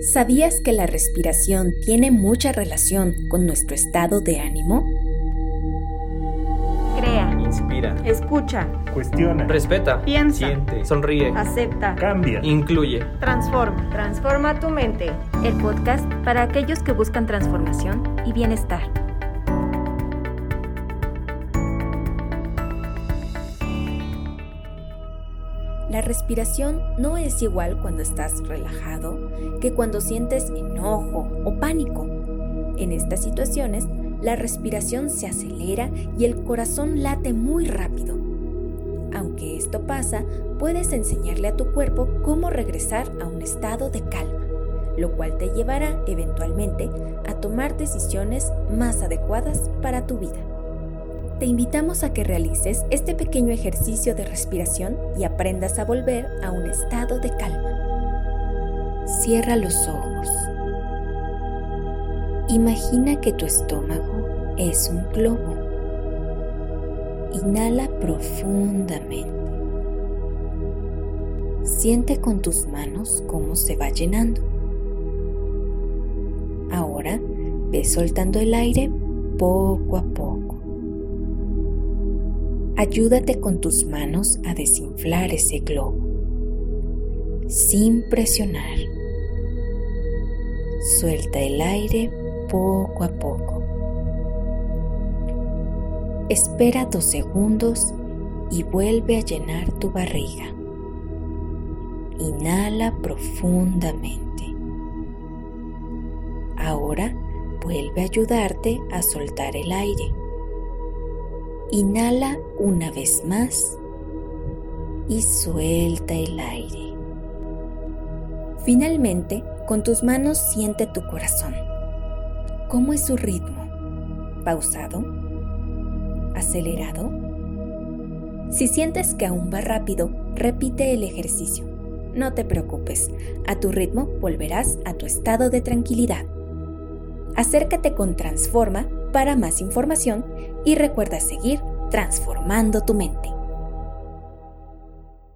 ¿Sabías que la respiración tiene mucha relación con nuestro estado de ánimo? Crea, Inspira. escucha, Cuestiona. Respeta. piensa, Siente. Sonríe. acepta, Cambia. Incluye. transforma. Transforma tu mente. El podcast para aquellos que buscan transformación y bienestar. La respiración no es igual cuando estás relajado que cuando sientes enojo o pánico. En estas situaciones, la respiración se acelera y el corazón late muy rápido. Aunque esto pasa, puedes enseñarle a tu cuerpo cómo regresar a un estado de calma, lo cual te llevará eventualmente a tomar decisiones más adecuadas para tu vida. Te invitamos a que realices este pequeño ejercicio de respiración y aprendas a volver a un estado de calma. Cierra los ojos. Imagina que tu estómago es un globo. Inhala profundamente. Siente con tus manos cómo se va llenando. Ahora ve soltando el aire poco a poco. Ayúdate con tus manos a desinflar ese globo, sin presionar. Suelta el aire poco a poco. Espera dos segundos y vuelve a llenar tu barriga. Inhala profundamente. Ahora vuelve a ayudarte a soltar el aire. Inhala una vez más y suelta el aire. Finalmente, con tus manos siente tu corazón. ¿Cómo es su ritmo? ¿Pausado? ¿Acelerado? Si sientes que aún va rápido, repite el ejercicio. No te preocupes, a tu ritmo volverás a tu estado de tranquilidad. Acércate con Transforma para más información y recuerda seguir transformando tu mente.